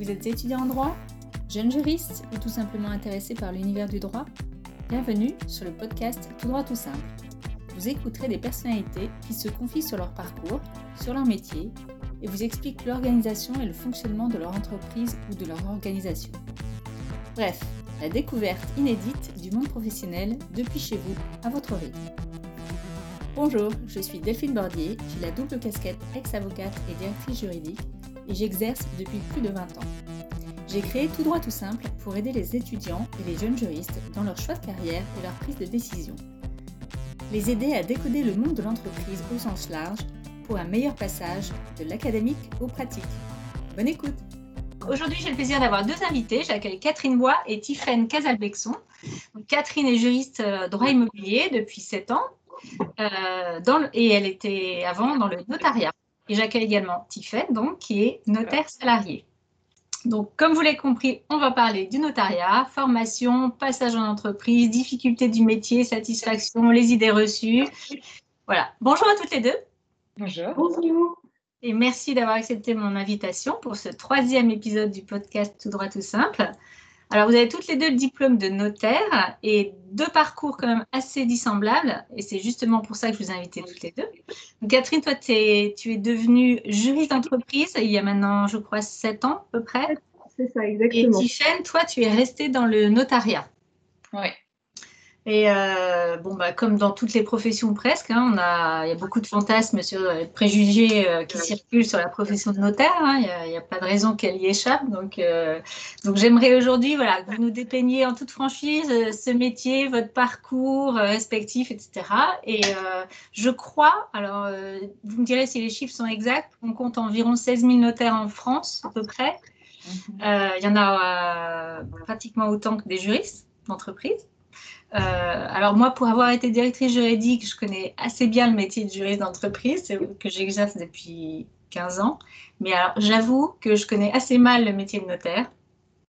Vous êtes étudiant en droit Jeune juriste ou tout simplement intéressé par l'univers du droit Bienvenue sur le podcast Tout droit tout simple. Vous écouterez des personnalités qui se confient sur leur parcours, sur leur métier et vous expliquent l'organisation et le fonctionnement de leur entreprise ou de leur organisation. Bref, la découverte inédite du monde professionnel depuis chez vous à votre rythme. Bonjour, je suis Delphine Bordier, j'ai la double casquette ex-avocate et directrice juridique et j'exerce depuis plus de 20 ans. J'ai créé Tout droit tout simple pour aider les étudiants et les jeunes juristes dans leur choix de carrière et leur prise de décision. Les aider à décoder le monde de l'entreprise au sens large pour un meilleur passage de l'académique au pratique. Bonne écoute Aujourd'hui, j'ai le plaisir d'avoir deux invités. J'accueille Catherine Bois et Tiffaine Casalbexon. Catherine est juriste euh, droit immobilier depuis 7 ans euh, et elle était avant dans le notariat. Et j'accueille également Tiffaine, donc, qui est notaire salarié. Donc, comme vous l'avez compris, on va parler du notariat, formation, passage en entreprise, difficultés du métier, satisfaction, les idées reçues. Voilà. Bonjour à toutes les deux. Bonjour. Bonjour. Et merci d'avoir accepté mon invitation pour ce troisième épisode du podcast Tout droit tout simple. Alors, vous avez toutes les deux le diplôme de notaire et deux parcours quand même assez dissemblables. Et c'est justement pour ça que je vous ai invité toutes les deux. Catherine, toi, tu es devenue juriste d'entreprise il y a maintenant, je crois, sept ans à peu près. C'est ça, exactement. Et Tiffaine, toi, tu es restée dans le notariat. Oui. Et euh, bon, bah, comme dans toutes les professions presque, hein, on a, il y a beaucoup de fantasmes sur les préjugés euh, qui circulent sur la profession de notaire. Hein. il n'y a, pas de raison qu'elle y échappe. Donc, euh, donc j'aimerais aujourd'hui voilà, que vous nous dépeigniez en toute franchise ce métier, votre parcours respectif, etc. Et je crois, alors vous me direz si les chiffres sont exacts, on compte environ 16 000 notaires en France à peu près. Mhm. Il y en a pratiquement autant que des juristes d'entreprise. Euh, alors moi, pour avoir été directrice juridique, je connais assez bien le métier de juriste d'entreprise que j'exerce depuis 15 ans. Mais alors, j'avoue que je connais assez mal le métier de notaire.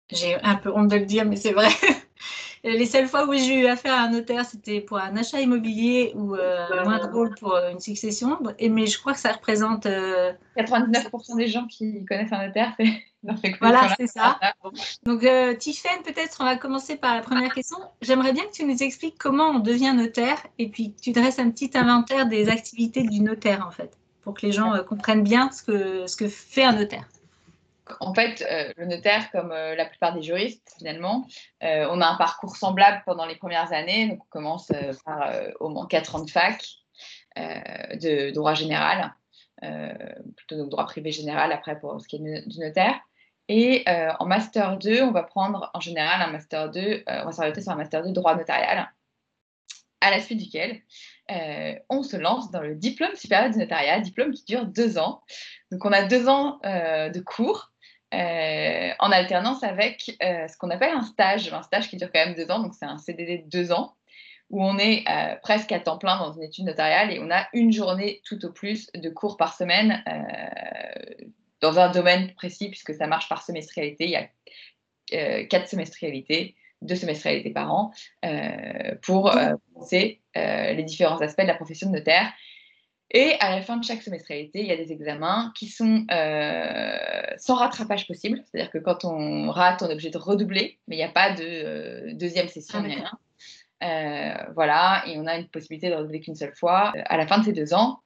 J'ai un peu honte de le dire, mais c'est vrai. Les seules fois où j'ai eu affaire à un notaire, c'était pour un achat immobilier ou euh, moins drôle pour euh, une succession. Et, mais je crois que ça représente... 99% des gens qui connaissent un notaire, c'est voilà, c'est ça. Donc, euh, peut-être on va commencer par la première question. J'aimerais bien que tu nous expliques comment on devient notaire et puis que tu dresses un petit inventaire des activités du notaire, en fait, pour que les gens euh, comprennent bien ce que, ce que fait un notaire. En fait, euh, le notaire, comme euh, la plupart des juristes, finalement, on a un parcours semblable pendant les premières années. Donc, on commence par au moins 4 ans de fac de droit général. plutôt de droit privé général après pour ce qui est du notaire. Et euh, en Master 2, on va prendre en général un Master 2, euh, on va s'arrêter sur un Master 2 droit notarial, à la suite duquel euh, on se lance dans le diplôme supérieur du notariat, diplôme qui dure deux ans. Donc on a deux ans de cours en alternance avec ce qu'on appelle un stage, un stage qui dure quand même deux ans, donc c'est un CDD de deux ans où on est presque à temps plein dans une étude notariale et on a une journée tout au plus de cours par semaine dans un domaine précis, puisque ça marche par semestrialité. Il y a euh, quatre semestrialités, deux semestrialités par an, euh, pour euh, penser les différents aspects de la profession de notaire. Et à la fin de chaque semestrialité, il y a des examens qui sont sans rattrapage possible. C'est-à-dire que quand on rate, on est obligé de redoubler, mais il n'y a pas de deuxième session, ah, voilà, et on a une possibilité de redoubler qu'une seule fois. À la fin de ces deux ans,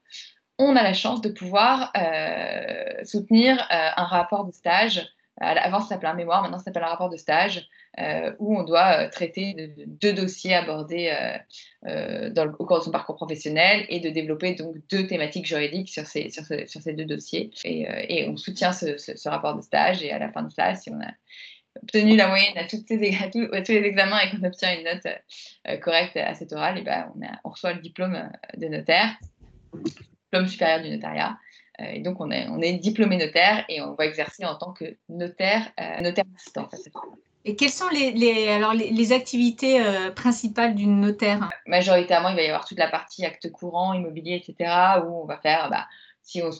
on a la chance de pouvoir euh, soutenir euh, un rapport de stage. Avant, ça s'appelait un mémoire, maintenant, ça s'appelle un rapport de stage, euh, où on doit traiter de, deux dossiers abordés au cours de son parcours professionnel et de développer donc deux thématiques juridiques sur ces, deux dossiers. Et, on soutient ce, rapport de stage. Et à la fin de ça, si on a obtenu la moyenne à, tous, les examens et qu'on obtient une note correcte à cet oral, et ben on reçoit le diplôme de notaire diplôme supérieur du notariat. Euh, et donc, on est, on est diplômé notaire et on va exercer en tant que notaire, euh, notaire assistant. Et quelles sont les, les alors les, activités euh, principales d'une notaire? Majoritairement, il va y avoir toute la partie acte courant, immobilier, etc., où on va faire, bah, si on se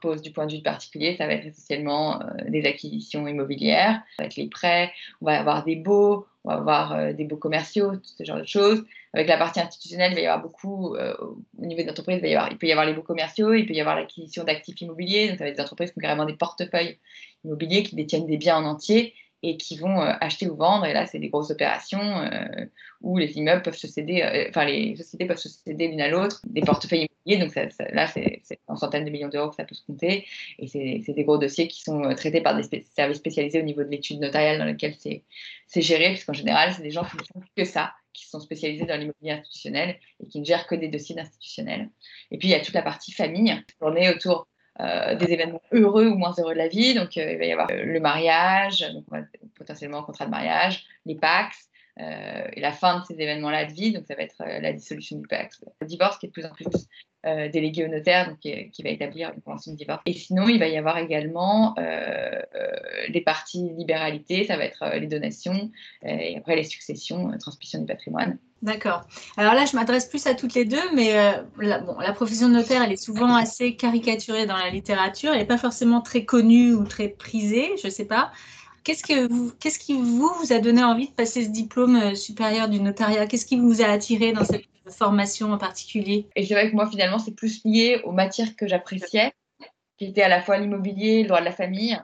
pose du point de vue particulier, ça va être essentiellement des acquisitions immobilières, avec les prêts, on va avoir des baux, on va avoir des beaux commerciaux, ce genre de choses. Avec la partie institutionnelle, il va y avoir beaucoup, au niveau des entreprises, il, peut y avoir les beaux commerciaux, il peut y avoir l'acquisition d'actifs immobiliers. Donc, ça va être des entreprises qui ont carrément des portefeuilles immobiliers qui détiennent des biens en entier et qui vont euh, acheter ou vendre. Et là, c'est des grosses opérations euh, où les immeubles peuvent se céder, euh, enfin, les sociétés peuvent se céder l'une à l'autre, des portefeuilles Donc là, c'est en centaines de millions d'euros que ça peut se compter. Et c'est des gros dossiers qui sont traités par des services spécialisés au niveau de l'étude notariale dans lequel c'est géré, puisqu'en général, c'est des gens qui ne font que ça qui sont spécialisés dans l'immobilier institutionnel et qui ne gèrent que des dossiers d'institutionnels. Et puis, il y a toute la partie famille, tournée autour euh, des événements heureux ou moins heureux de la vie. Donc, euh, il va y avoir euh, le mariage, potentiellement un contrat de mariage, les PAX, et la fin de ces événements-là de vie. Donc, ça va être la dissolution du PAX, le divorce qui est de plus en plus délégué au notaire, donc qui, va établir une convention de divorce. Et sinon, il va y avoir également les parties libéralité, ça va être les donations, et après les successions, transmission du patrimoine. D'accord. Alors là, je m'adresse plus à toutes les deux, mais euh, bon, la profession de notaire, elle est souvent assez caricaturée dans la littérature. Elle n'est pas forcément très connue ou très prisée, je ne sais pas. Qu'est-ce, que vous, qu'est-ce qui vous, vous a donné envie de passer ce diplôme euh, supérieur du notariat? Qu'est-ce qui vous a attiré dans cette formation en particulier? Et c'est vrai que moi, finalement, c'est plus lié aux matières que j'appréciais, qui étaient à la fois l'immobilier, le droit de la famille,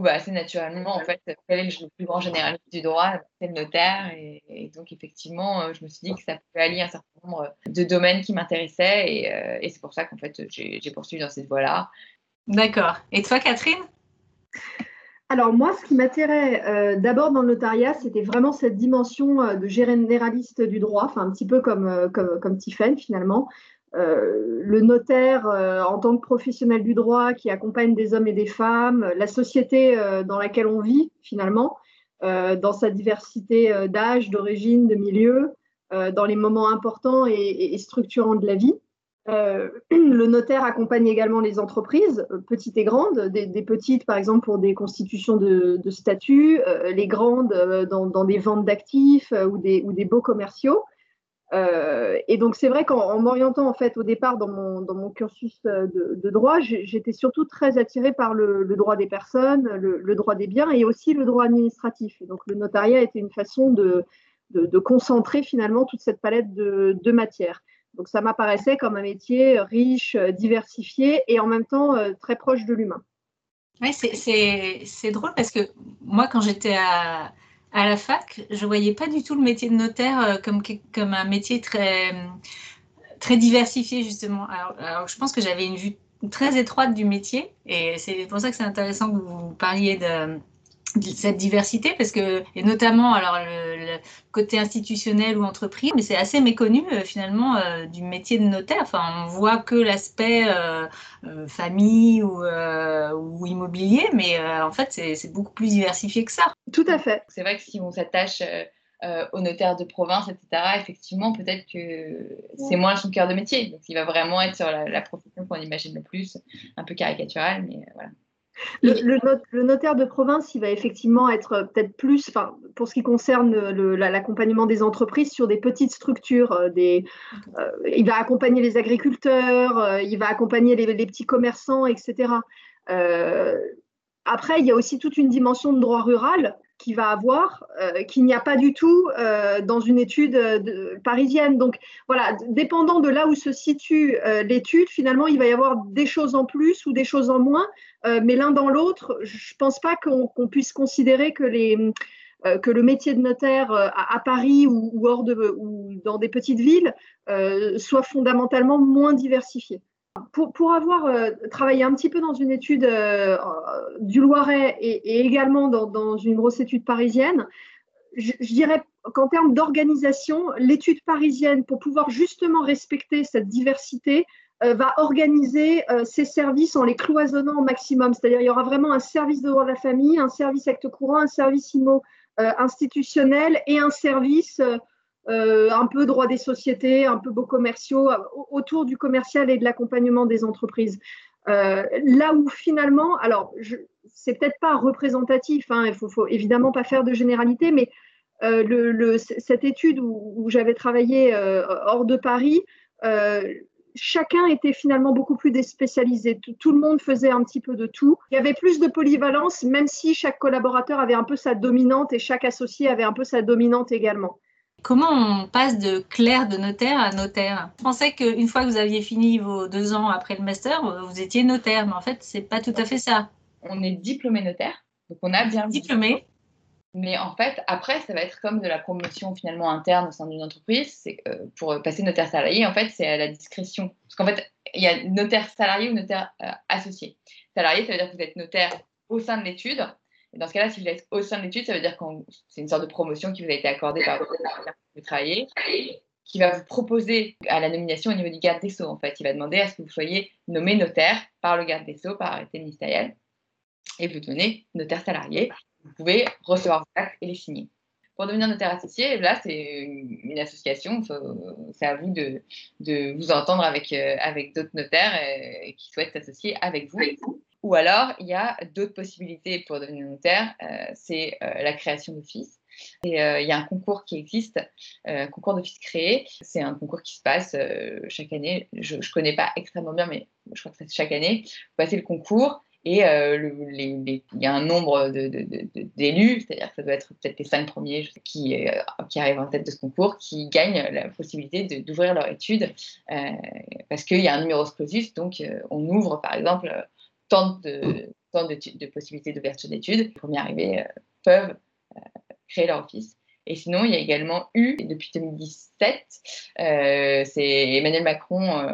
bah, assez naturellement, en fait, quel est le plus grand généraliste du droit C'est le notaire. Et, donc, effectivement, euh, je me suis dit que ça pouvait allier un certain nombre de domaines qui m'intéressaient. Et, euh, et c'est pour ça qu'en fait, j'ai poursuivi dans cette voie-là. D'accord. Et toi, Catherine? Alors moi, ce qui m'attirait euh, d'abord dans le notariat, c'était vraiment cette dimension de généraliste du droit, un petit peu comme, comme, comme Tiffen finalement, euh, le notaire euh, en tant que professionnel du droit qui accompagne des hommes et des femmes, la société euh, dans laquelle on vit finalement, dans sa diversité d'âge, d'origine, de milieu, dans les moments importants et, structurants de la vie. le notaire accompagne également les entreprises, petites et grandes, des, petites par exemple pour des constitutions de, statut, les grandes dans, des ventes d'actifs ou des, ou des beaux commerciaux. Euh, et donc, c'est vrai qu'en m'orientant en fait au départ dans mon, cursus euh, de, droit, j'étais surtout très attirée par le, droit des personnes, le, droit des biens et aussi le droit administratif. Et donc, le notariat était une façon de, de, concentrer finalement toute cette palette de, de matières. Donc, ça m'apparaissait comme un métier riche, diversifié et en même temps euh, très proche de l'humain. Oui, c'est drôle parce que moi, quand j'étais à, à la fac, je voyais pas du tout le métier de notaire euh, comme, comme un métier très, très diversifié, justement. Alors, je pense que j'avais une vue très étroite du métier et c'est pour ça que c'est intéressant que vous parliez de, cette diversité parce que et notamment alors le, côté institutionnel ou entreprise mais c'est assez méconnu euh, finalement euh, du métier de notaire. Enfin on voit que l'aspect euh, famille ou, ou, immobilier mais en fait c'est beaucoup plus diversifié que ça. Tout à fait. C'est vrai que si on s'attache au notaire de province etc effectivement peut-être que c'est moins son cœur de métier. Donc il va vraiment être sur la, la profession qu'on imagine le plus un peu caricaturale mais voilà le, notaire de province, il va effectivement être euh, peut-être plus, pour ce qui concerne l'accompagnement des entreprises, sur des petites structures. Euh, des, euh, il va accompagner les agriculteurs, il va accompagner les, petits commerçants, etc. après, il y a aussi toute une dimension de droit rural qui va avoir, euh, qu'il n'y a pas du tout euh, dans une étude euh, parisienne. Donc voilà, dépendant de là où se situe l'étude, finalement, il va y avoir des choses en plus ou des choses en moins, mais l'un dans l'autre, je ne pense pas qu'on puisse considérer que, les, que le métier de notaire à, Paris ou, hors de, ou dans des petites villes soit fondamentalement moins diversifié. Pour, avoir euh, travaillé un petit peu dans une étude euh, du Loiret et, également dans, une grosse étude parisienne, je, dirais qu'en termes d'organisation, l'étude parisienne, pour pouvoir justement respecter cette diversité, euh, va organiser ses services en les cloisonnant au maximum. C'est-à-dire il y aura vraiment un service de droit de la famille, un service acte courant, un service IMO institutionnel et un service euh, un peu droit des sociétés, un peu beaux commerciaux, euh, autour du commercial et de l'accompagnement des entreprises. Euh, là où finalement, alors c'est peut-être pas représentatif, hein, il faut, faut, évidemment pas faire de généralité, mais cette étude où, j'avais travaillé hors de Paris, chacun était finalement beaucoup plus déspécialisé. Tout, tout, le monde faisait un petit peu de tout. Il y avait plus de polyvalence, même si chaque collaborateur avait un peu sa dominante et chaque associé avait un peu sa dominante également. Comment on passe de clerc de notaire à notaire? Je pensais qu'une fois que vous aviez fini vos deux ans après le master, vous étiez notaire, mais en fait, c'est pas tout à fait ça. On est diplômé notaire, donc on a bien diplômé. Mais en fait, après, ça va être comme de la promotion finalement interne au sein d'une entreprise. C'est euh, pour passer notaire salarié, en fait, c'est à la discrétion. Parce qu'en fait, il y a notaire salarié ou notaire euh, associé. Salarié, ça veut dire que vous êtes notaire au sein de l'étude dans ce cas-là, si vous êtes au sein de l'étude, ça veut dire que c'est une sorte de promotion qui vous a été accordée par vous travaillez, qui va vous proposer à la nomination au niveau du garde des Sceaux. En fait, il va demander à ce que vous soyez nommé notaire par le garde des Sceaux, par arrêté ministériel, et vous devenez notaire salarié. Vous pouvez recevoir vos actes et les signer. Pour devenir notaire associé, là, c'est une association. C'est à vous de, vous entendre avec, euh, d'autres notaires euh, qui souhaitent s'associer avec vous. Ou alors, il y a d'autres possibilités pour devenir notaire, euh, c'est euh, la création d'office. Et euh, il y a un concours qui existe, un concours d'office créé. C'est un concours qui se passe chaque année. Je ne connais pas extrêmement bien, mais je crois que c'est chaque année. Vous passez le concours et il y a un nombre d'élus, c'est-à-dire que ça doit être peut-être les cinq premiers qui, arrivent en tête de ce concours, qui gagnent la possibilité d'ouvrir leur étude parce qu'il y a un numéro clausus. Donc, on ouvre, par exemple, tant de, tant de, possibilités d'ouverture d'études. Les premiers arrivés euh, peuvent euh, créer leur office. Et sinon, il y a également eu, depuis 2017, euh, c'est Emmanuel Macron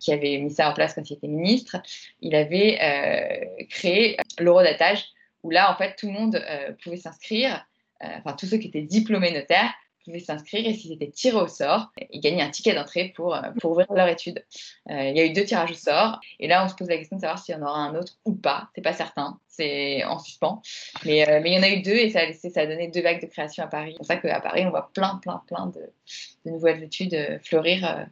qui avait mis ça en place quand il était ministre, il avait créé l'eurodatage, où là, en fait, tout le monde pouvait s'inscrire, enfin, tous ceux qui étaient diplômés notaires pouvaient s'inscrire et s'ils étaient tirés au sort, ils gagnaient un ticket d'entrée pour, euh, pour ouvrir leur étude. Euh, il y a eu deux tirages au sort et là on se pose la question de savoir s'il y en aura un autre ou pas. C'est pas certain, c'est en suspens. Mais, euh, il y en a eu deux et ça a, laissé, ça a donné deux vagues de création à Paris. C'est pour ça qu'à Paris on voit plein, plein, plein de, de nouvelles études fleurir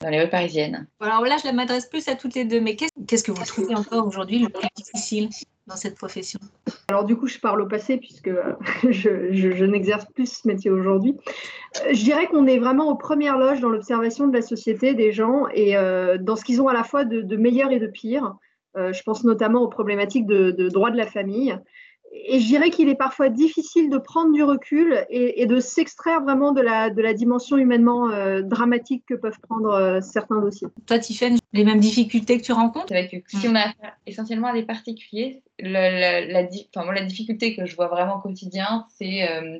dans les rues parisiennes. Alors là, je m'adresse plus à toutes les deux, mais qu'est-ce que vous trouvez encore aujourd'hui le plus difficile? Dans cette profession Alors du coup, je parle au passé puisque euh, je, n'exerce plus ce métier aujourd'hui. Euh, je dirais qu'on est vraiment aux premières loges dans l'observation de la société, des gens, et euh, dans ce qu'ils ont à la fois de, meilleur et de pire. je pense notamment aux problématiques de, de droit de la famille et je dirais qu'il est parfois difficile de prendre du recul et, de s'extraire vraiment de la, de la dimension humainement euh, dramatique que peuvent prendre euh, certains dossiers. Toi, Tiffany, les mêmes difficultés que tu rencontres? Avec, Si on a affaire essentiellement à des particuliers, la, la, la, difficulté que je vois vraiment au quotidien, c'est euh,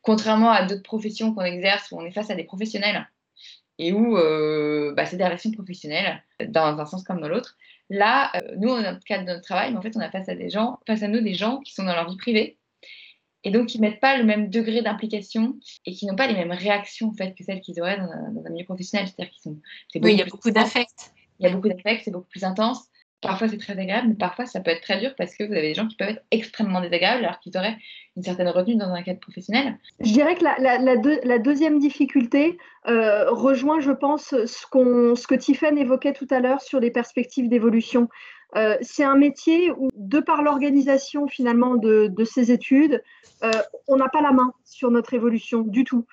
contrairement à d'autres professions qu'on exerce où on est face à des professionnels et où bah, c'est des relations professionnelles dans un sens comme dans l'autre. Là, euh, nous, dans notre cadre de notre travail, mais en fait, on a face à des gens, face à nous des gens qui sont dans leur vie privée et donc qui ne mettent pas le même degré d'implication et qui n'ont pas les mêmes réactions en fait que celles qu'ils auraient dans un, milieu professionnel. C'est-à-dire qu'ils sont. Oui, il y a beaucoup d'affect. Il y a beaucoup d'affect, c'est beaucoup plus intense. Parfois, c'est très agréable, mais parfois, ça peut être très dur parce que vous avez des gens qui peuvent être extrêmement désagréables alors qu'ils auraient une certaine retenue dans un cadre professionnel. Je dirais que la, deuxième difficulté euh, rejoint, je pense, ce, que Tiffen évoquait tout à l'heure sur les perspectives d'évolution. Euh, c'est un métier où, de par l'organisation finalement de, ces études, euh, on n'a pas la main sur notre évolution du tout,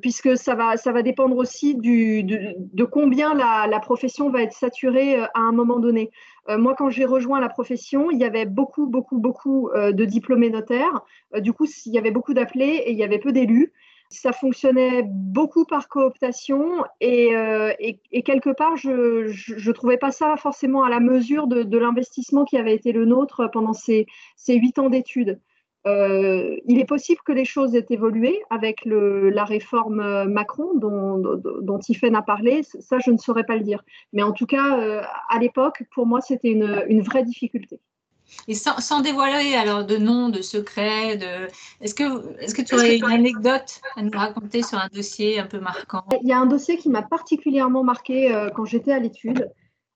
puisque ça va, dépendre aussi de, combien la, profession va être saturée à un moment donné. Euh, moi, quand j'ai rejoint la profession, il y avait beaucoup, beaucoup, beaucoup euh, de diplômés notaires. Euh, du coup, il y avait beaucoup d'appelés et il y avait peu d'élus. Ça fonctionnait beaucoup par cooptation et, quelque part, je ne trouvais pas ça forcément à la mesure de, l'investissement qui avait été le nôtre pendant ces huit ans d'études. Euh, il est possible que les choses aient évolué avec la réforme euh, Macron dont, dont, a parlé. Ça, je ne saurais pas le dire. Mais en tout cas, euh, à l'époque, pour moi, c'était une, vraie difficulté. Et sans, dévoiler alors de nom, de secret, de... est-ce que, est que tu aurais une anecdote à nous raconter sur un dossier un peu marquant? Il y a un dossier qui m'a particulièrement marqué quand j'étais à l'étude.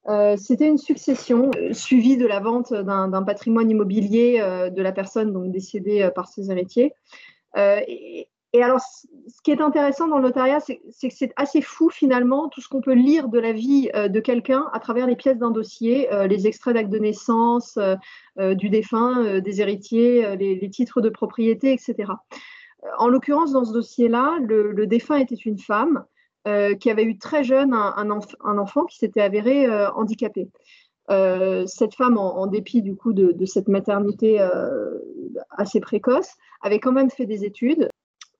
Euh, c'était une succession euh, suivie de la vente d'un patrimoine immobilier euh, de la personne donc décédée par ses héritiers. Et, alors, ce qui est intéressant dans le notariat, c'est que c'est assez fou finalement tout ce qu'on peut lire de la vie de quelqu'un à travers les pièces d'un dossier, les extraits d'actes de naissance du défunt, des héritiers, les, titres de propriété, etc. En l'occurrence, dans ce dossier-là, le, le, défunt était une femme qui avait eu très jeune un, enfant qui s'était avéré handicapé. cette femme, en, dépit du coup de, cette maternité assez précoce, avait quand même fait des études,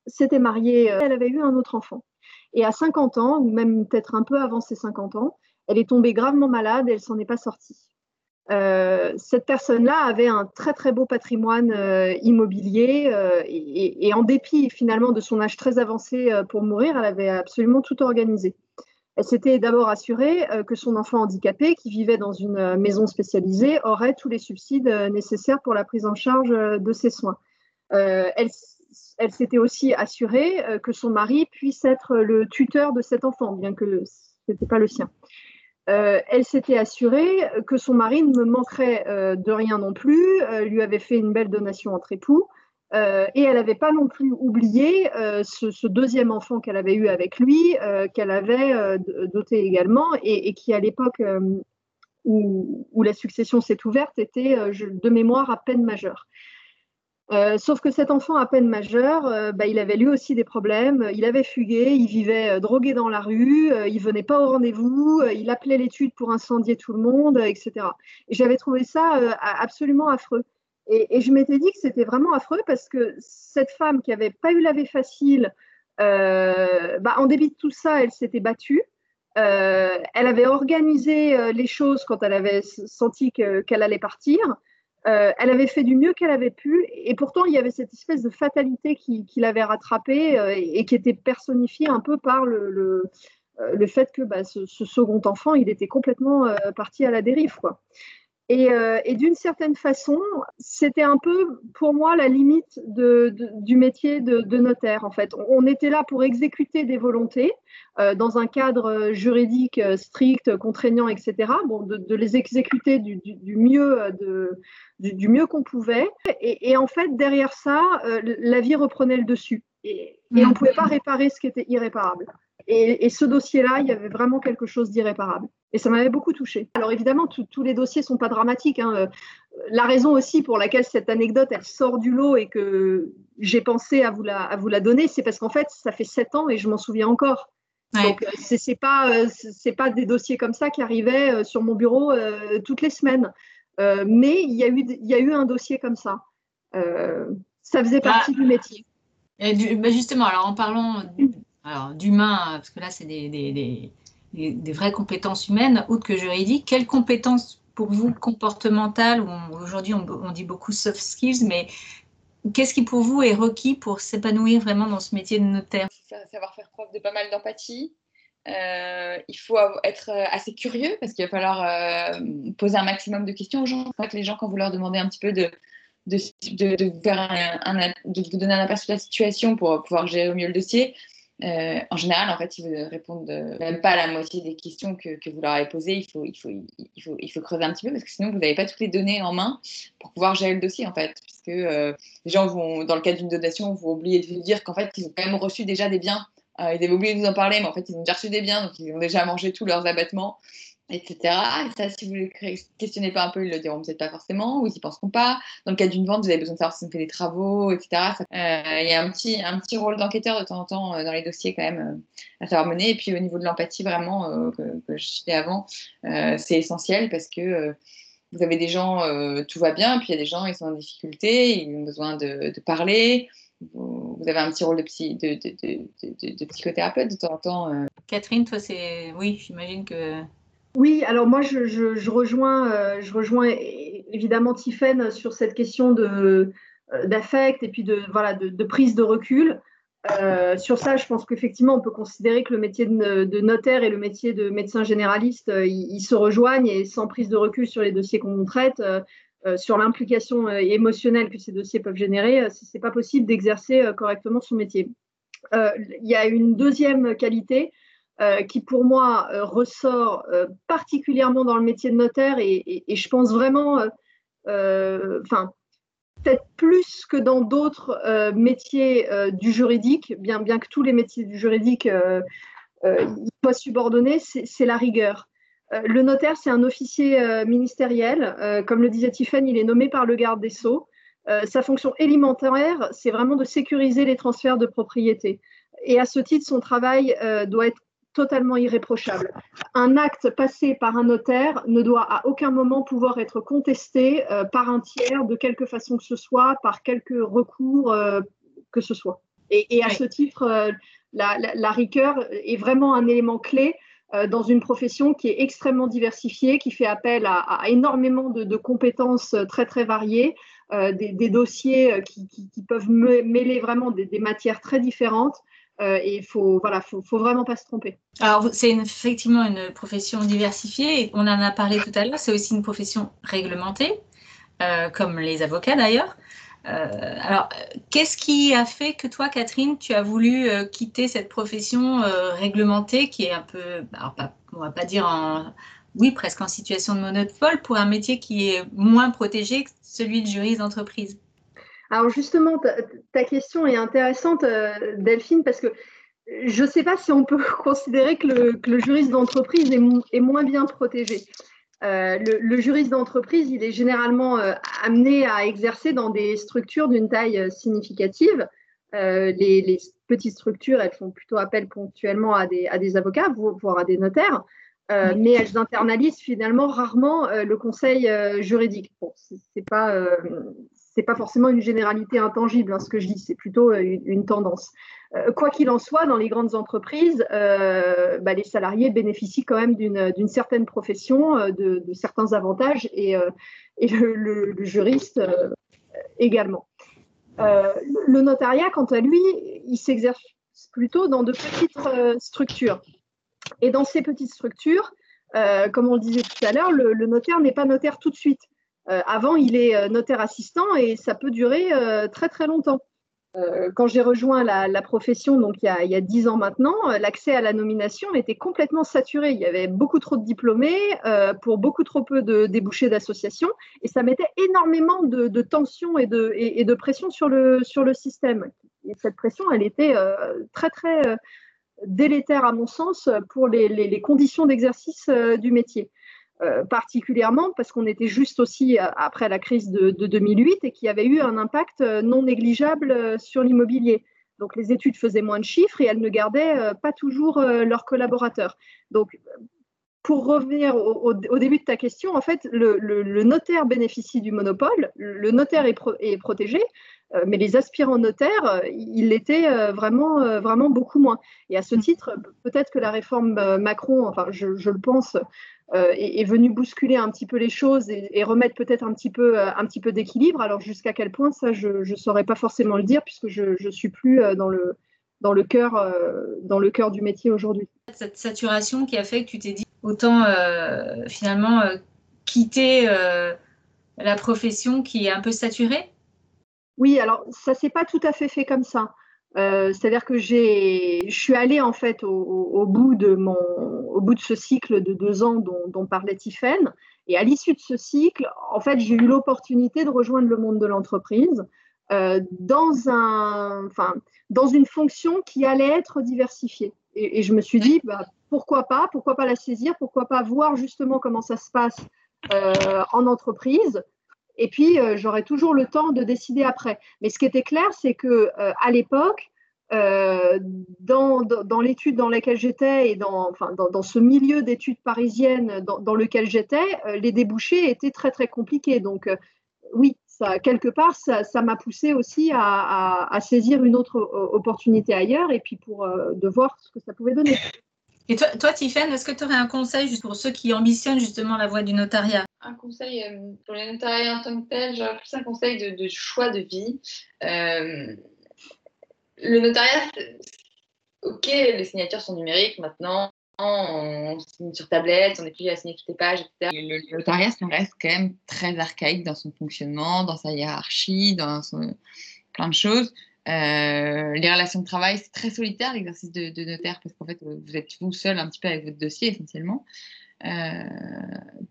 s'était mariée, elle avait eu un autre enfant. Et à 50 ans, ou même peut-être un peu avant ses 50 ans, elle est tombée gravement malade et elle s'en est pas sortie. Euh, cette personne-là avait un très très beau patrimoine euh, immobilier euh, et, en dépit finalement de son âge très avancé pour mourir, elle avait absolument tout organisé. Elle s'était d'abord assurée que son enfant handicapé, qui vivait dans une maison spécialisée, aurait tous les subsides nécessaires pour la prise en charge de ses soins. elle, elle s'était aussi assurée que son mari puisse être le tuteur de cet enfant, bien que ce n'était pas le sien. Euh, elle s'était assurée que son mari ne me manquerait euh, de rien non plus, euh, lui avait fait une belle donation entre époux, et elle n'avait pas non plus oublié ce, deuxième enfant qu'elle avait eu avec lui, qu'elle avait doté également, et, qui à l'époque où, où, la succession s'est ouverte était de mémoire à peine majeure. Euh, sauf que cet enfant à peine majeur, euh, bah, il avait lui aussi des problèmes. Il avait fugué, il vivait euh, drogué dans la rue, il venait pas au rendez-vous, il appelait l'étude pour incendier tout le monde, etc. Et j'avais trouvé ça absolument affreux. Et, je m'étais dit que c'était vraiment affreux parce que cette femme qui avait pas eu la vie facile, bah, en débit de tout ça, elle s'était battue. elle avait organisé les choses quand elle avait senti qu'elle allait partir. Euh, elle avait fait du mieux qu'elle avait pu, et pourtant il y avait cette espèce de fatalité qui, l'avait rattrapée euh, et, qui était personnifiée un peu par le, euh, fait que bah, ce, second enfant, il était complètement parti à la dérive. Euh, et, d'une certaine façon, c'était un peu pour moi la limite du métier de, notaire. En fait, on était là pour exécuter des volontés euh, dans un cadre juridique strict, contraignant, etc. Bon, de, les exécuter du, mieux, du, mieux qu'on pouvait. Et, en fait, derrière ça, euh, la vie reprenait le dessus. Et, et on ne pouvait pas réparer ce qui était irréparable. Et, ce dossier-là, il y avait vraiment quelque chose d'irréparable. Et ça m'avait beaucoup touché. Alors évidemment, tous les dossiers ne sont pas dramatiques. Hein. Euh, la raison aussi pour laquelle cette anecdote, elle sort du lot et que j'ai pensé à vous la, à vous la donner, c'est parce qu'en fait, ça fait sept ans et je m'en souviens encore. Donc, euh, ce n'est pas, euh, pas des dossiers comme ça qui arrivaient sur mon bureau toutes les semaines. mais il y, a eu, il y a eu un dossier comme ça. ça faisait bah, partie du métier. Et bah, justement, alors en parlant alors d'humain, parce que là, c'est des, des, vraies compétences humaines, autres que juridiques. Quelles compétences pour vous comportementales, aujourd'hui on, dit beaucoup soft skills, mais qu'est-ce qui pour vous est requis pour s'épanouir vraiment dans ce métier de notaire? Savoir faire preuve de pas mal d'empathie. Euh, il faut être assez curieux parce qu'il va falloir euh, poser un maximum de questions aux gens. En fait, les gens, quand vous leur demandez un petit peu de, de, de, de vous donner un aperçu de la situation pour pouvoir gérer au mieux le dossier, euh, en général, en fait, ils répondent même pas à la moitié des questions que, vous leur avez posées. Il faut, creuser un petit peu parce que sinon, vous n'avez pas toutes les données en main pour pouvoir gérer le dossier, en fait. Puisque euh, les gens vont, dans le cadre d'une donation, vont oublier de vous dire qu'en fait, ils ont quand même reçu déjà des biens. Euh, ils avaient oublié de vous en parler, mais en fait, ils ont déjà reçu des biens, donc ils ont déjà mangé tous leurs abattements etc. Et ça, si vous ne questionnez pas un peu, ils le diront peut-être pas forcément, ou ils n'y penseront pas. Dans le cas d'une vente, vous avez besoin de savoir si on fait des travaux, etc. Euh, il y a un petit, un petit rôle d'enquêteur de temps en temps euh, dans les dossiers quand même euh, à savoir mener. Et puis au niveau de l'empathie, vraiment, que, je citais avant, c'est essentiel parce que vous avez des gens, tout va bien, puis il y a des gens, ils sont en difficulté, ils ont besoin de, parler. Vous, avez un petit rôle de, psy, de, de psychothérapeute de temps en temps. Catherine, toi, c'est. Oui, j'imagine que oui, alors moi, je, rejoins, euh, évidemment Tiffaine sur cette question euh, d'affect et puis de, voilà, de, prise de recul. Euh, sur ça, je pense qu'effectivement, on peut considérer que le métier de, notaire et le métier de médecin généraliste, ils, se rejoignent et sans prise de recul sur les dossiers qu'on traite, sur l'implication émotionnelle que ces dossiers peuvent générer, ce n'est pas possible d'exercer correctement son métier. Il y a une deuxième qualité, euh, qui pour moi euh, ressort euh, particulièrement dans le métier de notaire et, je pense vraiment, enfin, peut-être plus que dans d'autres métiers du juridique, bien, bien que tous les métiers du juridique soient subordonnés, c'est la rigueur. le notaire, c'est un officier ministériel. comme le disait Tiffany, il est nommé par le garde des Sceaux. sa fonction élémentaire, c'est vraiment de sécuriser les transferts de propriété. Et à ce titre, son travail doit être totalement irréprochable. Un acte passé par un notaire ne doit à aucun moment pouvoir être contesté par un tiers de quelque façon que ce soit, par quelque recours que ce soit. Et, à ce titre, la, la, rigueur est vraiment un élément clé dans une profession qui est extrêmement diversifiée, qui fait appel à, énormément de, compétences très très variées, des, dossiers qui, peuvent mêler vraiment des, des matières très différentes. Euh, il faut, voilà, faut, faut, vraiment pas se tromper. Alors, c'est effectivement une profession diversifiée. on en a parlé tout à l'heure. C'est aussi une profession réglementée, euh, comme les avocats d'ailleurs. Euh, alors, qu'est-ce qui a fait que toi, Catherine, tu as voulu quitter cette profession réglementée qui est un peu, alors pas, on va pas dire en, oui, presque en situation de monopole pour un métier qui est moins protégé que celui de juriste d'entreprise? Alors justement, ta, question est intéressante, euh, Delphine, parce que je ne sais pas si on peut considérer que le, juriste d'entreprise est, moins bien protégé. Euh, le, juriste d'entreprise, il est généralement euh, amené à exercer dans des structures d'une taille significative. Les, petites structures, elles font plutôt appel ponctuellement à des, à des avocats, voire à des notaires. mais elles internalisent finalement rarement le conseil juridique. Bon, c'est pas c'est pas forcément une généralité intangible, hein, ce que je dis, c'est plutôt euh, une, tendance. Euh, quoi qu'il en soit, dans les grandes entreprises, euh, bah, les salariés bénéficient quand même d'une certaine profession, de, certains avantages, et, le, juriste également. le notariat, quant à lui, il s'exerce plutôt dans de petites structures. Et dans ces petites structures, comme on le disait tout à l'heure, le notaire n'est pas notaire tout de suite. Euh, avant, il est euh, notaire assistant et ça peut durer euh, très très longtemps. quand j'ai rejoint la, profession, donc il y, a, dix ans maintenant, l'accès à la nomination était complètement saturé. Il y avait beaucoup trop de diplômés pour beaucoup trop peu de débouchés d'associations et ça mettait énormément de, de tension et de, et, pression sur le, système. Et cette pression, elle était très très délétère à mon sens pour les conditions d'exercice du métier. Euh, particulièrement parce qu'on était juste aussi euh, après la crise de, 2008 et qu'il y avait eu un impact euh, non négligeable sur l'immobilier. Donc les études faisaient moins de chiffres et elles ne gardaient pas toujours leurs collaborateurs. Donc pour revenir au, début de ta question, en fait, le, notaire bénéficie du monopole, le notaire est, est protégé, mais les aspirants notaires, ils l'étaient vraiment, vraiment beaucoup moins. Et à ce titre, peut-être que la réforme Macron, enfin, je, je le pense, euh, est, venu bousculer un petit peu les choses et, remettre peut-être un petit peu, euh, un petit peu d'équilibre. Alors jusqu'à quel point, ça, je ne saurais pas forcément le dire puisque je ne suis plus euh, dans le, dans le cœur, dans le cœur du métier aujourd'hui. Cette saturation qui a fait que tu t'es dit autant finalement quitter la profession qui est un peu saturée? Oui, alors ça s'est pas tout à fait fait comme ça. Euh, c'est-à-dire que je suis allée en fait au, bout de mon, au bout de ce cycle de deux ans dont, parlait Tiffaine. Et à l'issue de ce cycle, en fait, j'ai eu l'opportunité de rejoindre le monde de l'entreprise euh, dans, un, enfin, dans une fonction qui allait être diversifiée. Et, je me suis dit, bah, pourquoi pas Pourquoi pas la saisir Pourquoi pas voir justement comment ça se passe euh, en entreprise et puis, euh, j'aurais toujours le temps de décider après. Mais ce qui était clair, c'est que euh, à l'époque, dans, dans, l'étude dans laquelle j'étais et dans, enfin, dans, ce milieu d'études parisiennes dans, lequel j'étais, les débouchés étaient très très compliqués. Donc oui, ça, quelque part, ça m'a poussé aussi à, à, saisir une autre opportunité ailleurs et puis pour de voir ce que ça pouvait donner. Et toi, toi est-ce que tu aurais un conseil juste pour ceux qui ambitionnent justement la voie du notariat? Un conseil euh, pour les notariats en tant que tel, j'aurais plus un conseil de, choix de vie. Euh, le notariat, ok, les signatures sont numériques maintenant, on signe sur tablette, on n'est plus à signer toutes les pages, etc. Le, notariat, ça reste quand même très archaïque dans son fonctionnement, dans sa hiérarchie, dans plein de choses. Euh, les relations de travail, c'est très solitaire l'exercice de, notaire parce qu'en fait, vous êtes vous seul un petit peu avec votre dossier essentiellement. Euh,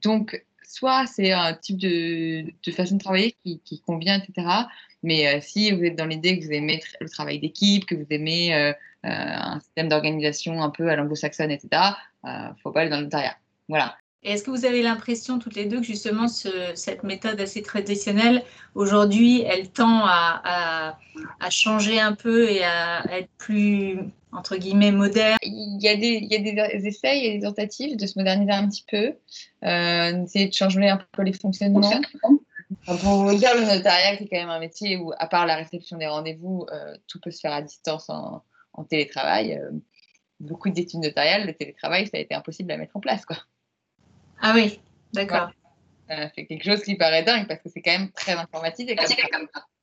donc, soit c'est un type de, façon de travailler qui, convient, etc. Mais euh, si vous êtes dans l'idée que vous aimez le travail d'équipe, que vous aimez un système d'organisation un peu à l'anglo-saxonne, etc., il ne faut pas aller dans le notariat. Voilà. Est-ce que vous avez l'impression toutes les deux que justement cette méthode assez traditionnelle, aujourd'hui, elle tend à, changer un peu et à, être plus, entre guillemets, moderne? Il y, a des, il y a des essais, il y a des tentatives de se moderniser un petit peu, euh, d'essayer de changer un peu les fonctionnements. pour vous dire, le notariat, c'est quand même un métier où, à part la réception des rendez-vous, euh, tout peut se faire à distance en, télétravail. Euh, beaucoup d'études notariales, le télétravail, ça a été impossible à mettre en place. Quoi. Ah oui, d'accord. c'est quelque chose qui paraît dingue parce que c'est quand même très informatique.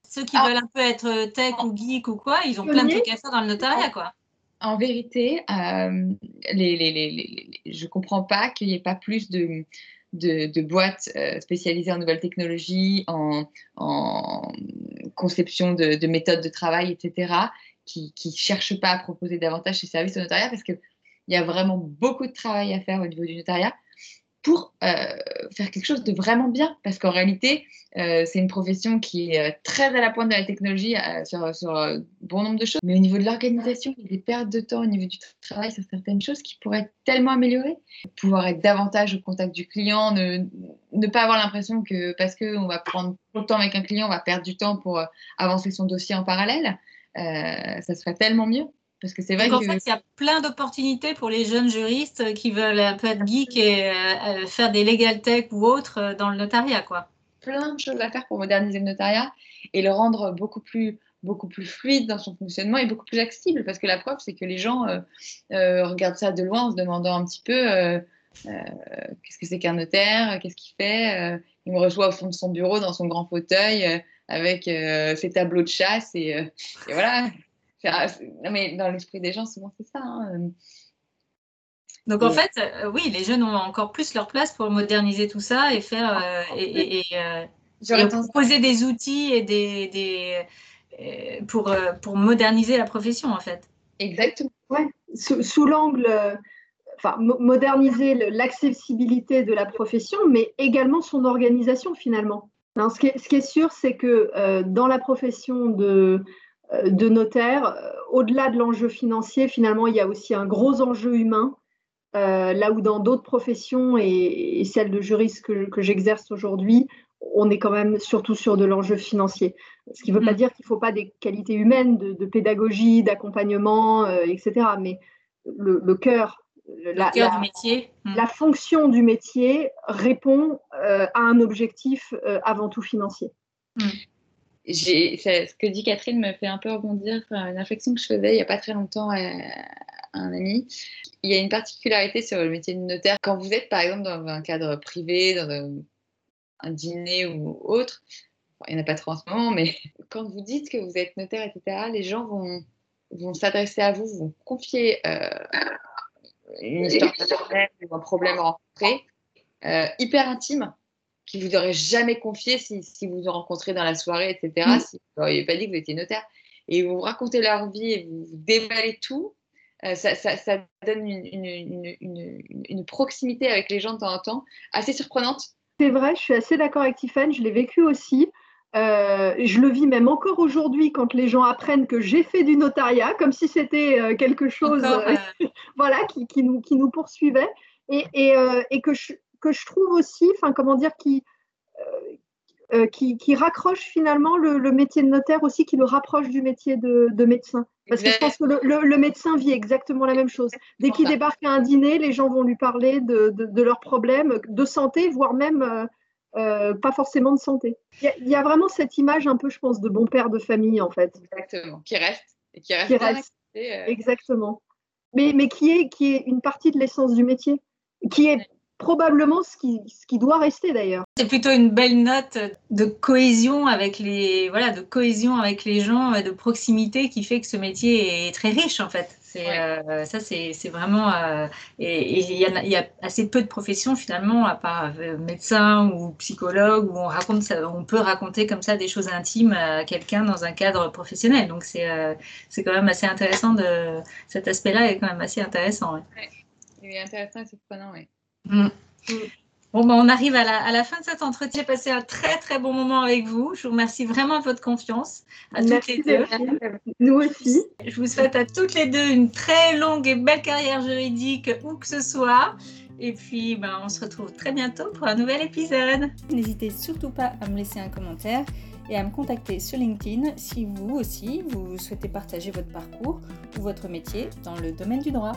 Ceux qui veulent un peu être tech ou geek ou quoi, ils ont plein de trucs à faire dans le notariat, quoi. En vérité, euh, les, les, les, je ne comprends pas qu'il n'y ait pas plus de, de, boîtes euh, spécialisées en nouvelles technologies, en, en conception de, de, méthodes de travail, etc., qui ne cherchent pas à proposer davantage ces services au notariat parce qu'il y a vraiment beaucoup de travail à faire au niveau du notariat pour euh, faire quelque chose de vraiment bien. Parce qu'en réalité, euh, c'est une profession qui est euh, très à la pointe de la technologie sur, sur bon nombre de choses. Mais au niveau de l'organisation, il y a des pertes de temps au niveau du travail sur certaines choses qui pourraient être tellement améliorées. Pouvoir être davantage au contact du client, ne, ne pas avoir l'impression que parce qu'on va prendre trop de temps avec un client, on va perdre du temps pour avancer son dossier en parallèle. ça serait tellement mieux. Parce que c'est vrai qu'en fait, il y a plein d'opportunités pour les jeunes juristes qui veulent un peu être geek et euh, euh, faire des legal tech ou autres euh, dans le notariat, quoi. Plein de choses à faire pour moderniser le notariat et le rendre beaucoup plus beaucoup plus fluide dans son fonctionnement et beaucoup plus accessible. Parce que la preuve, c'est que les gens regardent ça de loin en se demandant un petit peu qu'est-ce que c'est qu'un notaire, qu'est-ce qu'il fait. il me reçoit au fond de son bureau dans son grand fauteuil avec ses tableaux de chasse et, et voilà mais dans l'esprit des gens, souvent c'est ça. Hein, euh. Donc en fait, euh, oui, les jeunes ont encore plus leur place pour moderniser tout ça et faire ah, et, proposer des outils et des, des pour, pour moderniser la profession en fait. Exactement. Ouais. Sous, l'angle, enfin moderniser l'accessibilité de la profession, mais également son organisation finalement. ce, qui est, ce, qui est, sûr, c'est que euh, dans la profession de euh, de notaire, euh, au-delà de l'enjeu financier, finalement, il y a aussi un gros enjeu humain. Euh, là où dans d'autres professions et, celle de juriste que, j'exerce aujourd'hui, on est quand même surtout sur de l'enjeu financier. Ce qui ne veut pas mm. dire qu'il ne faut pas des qualités humaines de, pédagogie, d'accompagnement, etc. Mais le, cœur, la, du métier. Mm. la fonction du métier répond à un objectif avant tout financier. Mm ce que dit Catherine me fait un peu rebondir une réflexion que je faisais il n'y a pas très longtemps à, un ami. Il y a une particularité sur le métier de notaire. Quand vous êtes par exemple dans un cadre privé, dans un, dîner ou autre, il n'y en a pas trop en ce moment, mais quand vous dites que vous êtes notaire, etc., les gens vont, vont s'adresser à vous, vont confier euh, une histoire personnelle ou un problème rencontré, euh, hyper intime qui vous auraient jamais confié si, si vous vous rencontrez dans la soirée, etc. Mm. Si vous n'auriez pas dit que vous étiez notaire. Et vous racontez leur vie et vous, déballez tout. Euh, ça, ça, ça, donne une, une, une, une, proximité avec les gens de temps en temps assez surprenante. C'est vrai, je suis assez d'accord avec Tiffany, je l'ai vécu aussi. Euh, je le vis même encore aujourd'hui quand les gens apprennent que j'ai fait du notariat, comme si c'était euh, quelque chose voilà, qui, qui, nous, qui nous poursuivait. Et, et, et que je, que je trouve aussi, enfin comment dire, qui, euh, euh, qui, qui, raccroche finalement le, métier de notaire aussi, qui le rapproche du métier de, médecin. Parce que je pense que le, médecin vit exactement la même chose. Dès qu'il débarque à un dîner, les gens vont lui parler de, de, leurs problèmes de santé, voire même euh, pas forcément de santé. Il y, a vraiment cette image un peu, je pense, de bon père de famille en fait. Exactement, qui reste. Et qui reste, qui reste. Exactement. Mais, mais qui, est, qui est une partie de l'essence du métier, qui est probablement ce qui, ce qui doit rester d'ailleurs. C'est plutôt une belle note de cohésion avec les voilà de cohésion avec les gens, de proximité qui fait que ce métier est très riche en fait. C'est euh, ça c'est vraiment euh, et il y, y, a assez peu de professions finalement à part euh, médecin ou psychologue où on raconte ça, on peut raconter comme ça des choses intimes à quelqu'un dans un cadre professionnel. Donc c'est c'est quand même assez intéressant de cet aspect-là est quand même assez intéressant. Il est intéressant et surprenant, oui. Mm. Bon, ben, on arrive à la, fin de cet entretien. J'ai passé un très très bon moment avec vous. Je vous remercie vraiment de votre confiance à toutes les deux. Nous aussi. Je vous souhaite à toutes les deux une très longue et belle carrière juridique où que ce soit. Et puis, ben, on se retrouve très bientôt pour un nouvel épisode. N'hésitez surtout pas à me laisser un commentaire et à me contacter sur LinkedIn si vous aussi, vous souhaitez partager votre parcours ou votre métier dans le domaine du droit.